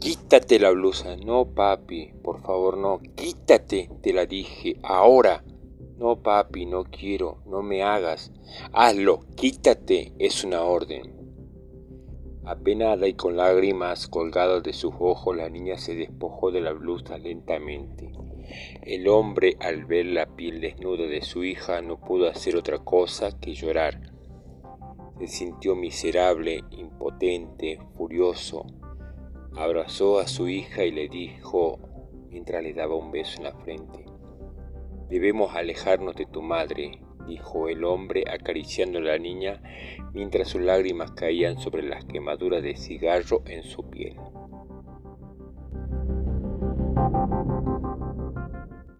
Quítate la blusa. No, papi, por favor, no. Quítate, te la dije, ahora. No, papi, no quiero, no me hagas. Hazlo, quítate, es una orden. Apenada y con lágrimas colgadas de sus ojos, la niña se despojó de la blusa lentamente. El hombre, al ver la piel desnuda de su hija, no pudo hacer otra cosa que llorar. Se sintió miserable, impotente, furioso. Abrazó a su hija y le dijo, mientras le daba un beso en la frente, Debemos alejarnos de tu madre, dijo el hombre acariciando a la niña mientras sus lágrimas caían sobre las quemaduras de cigarro en su piel.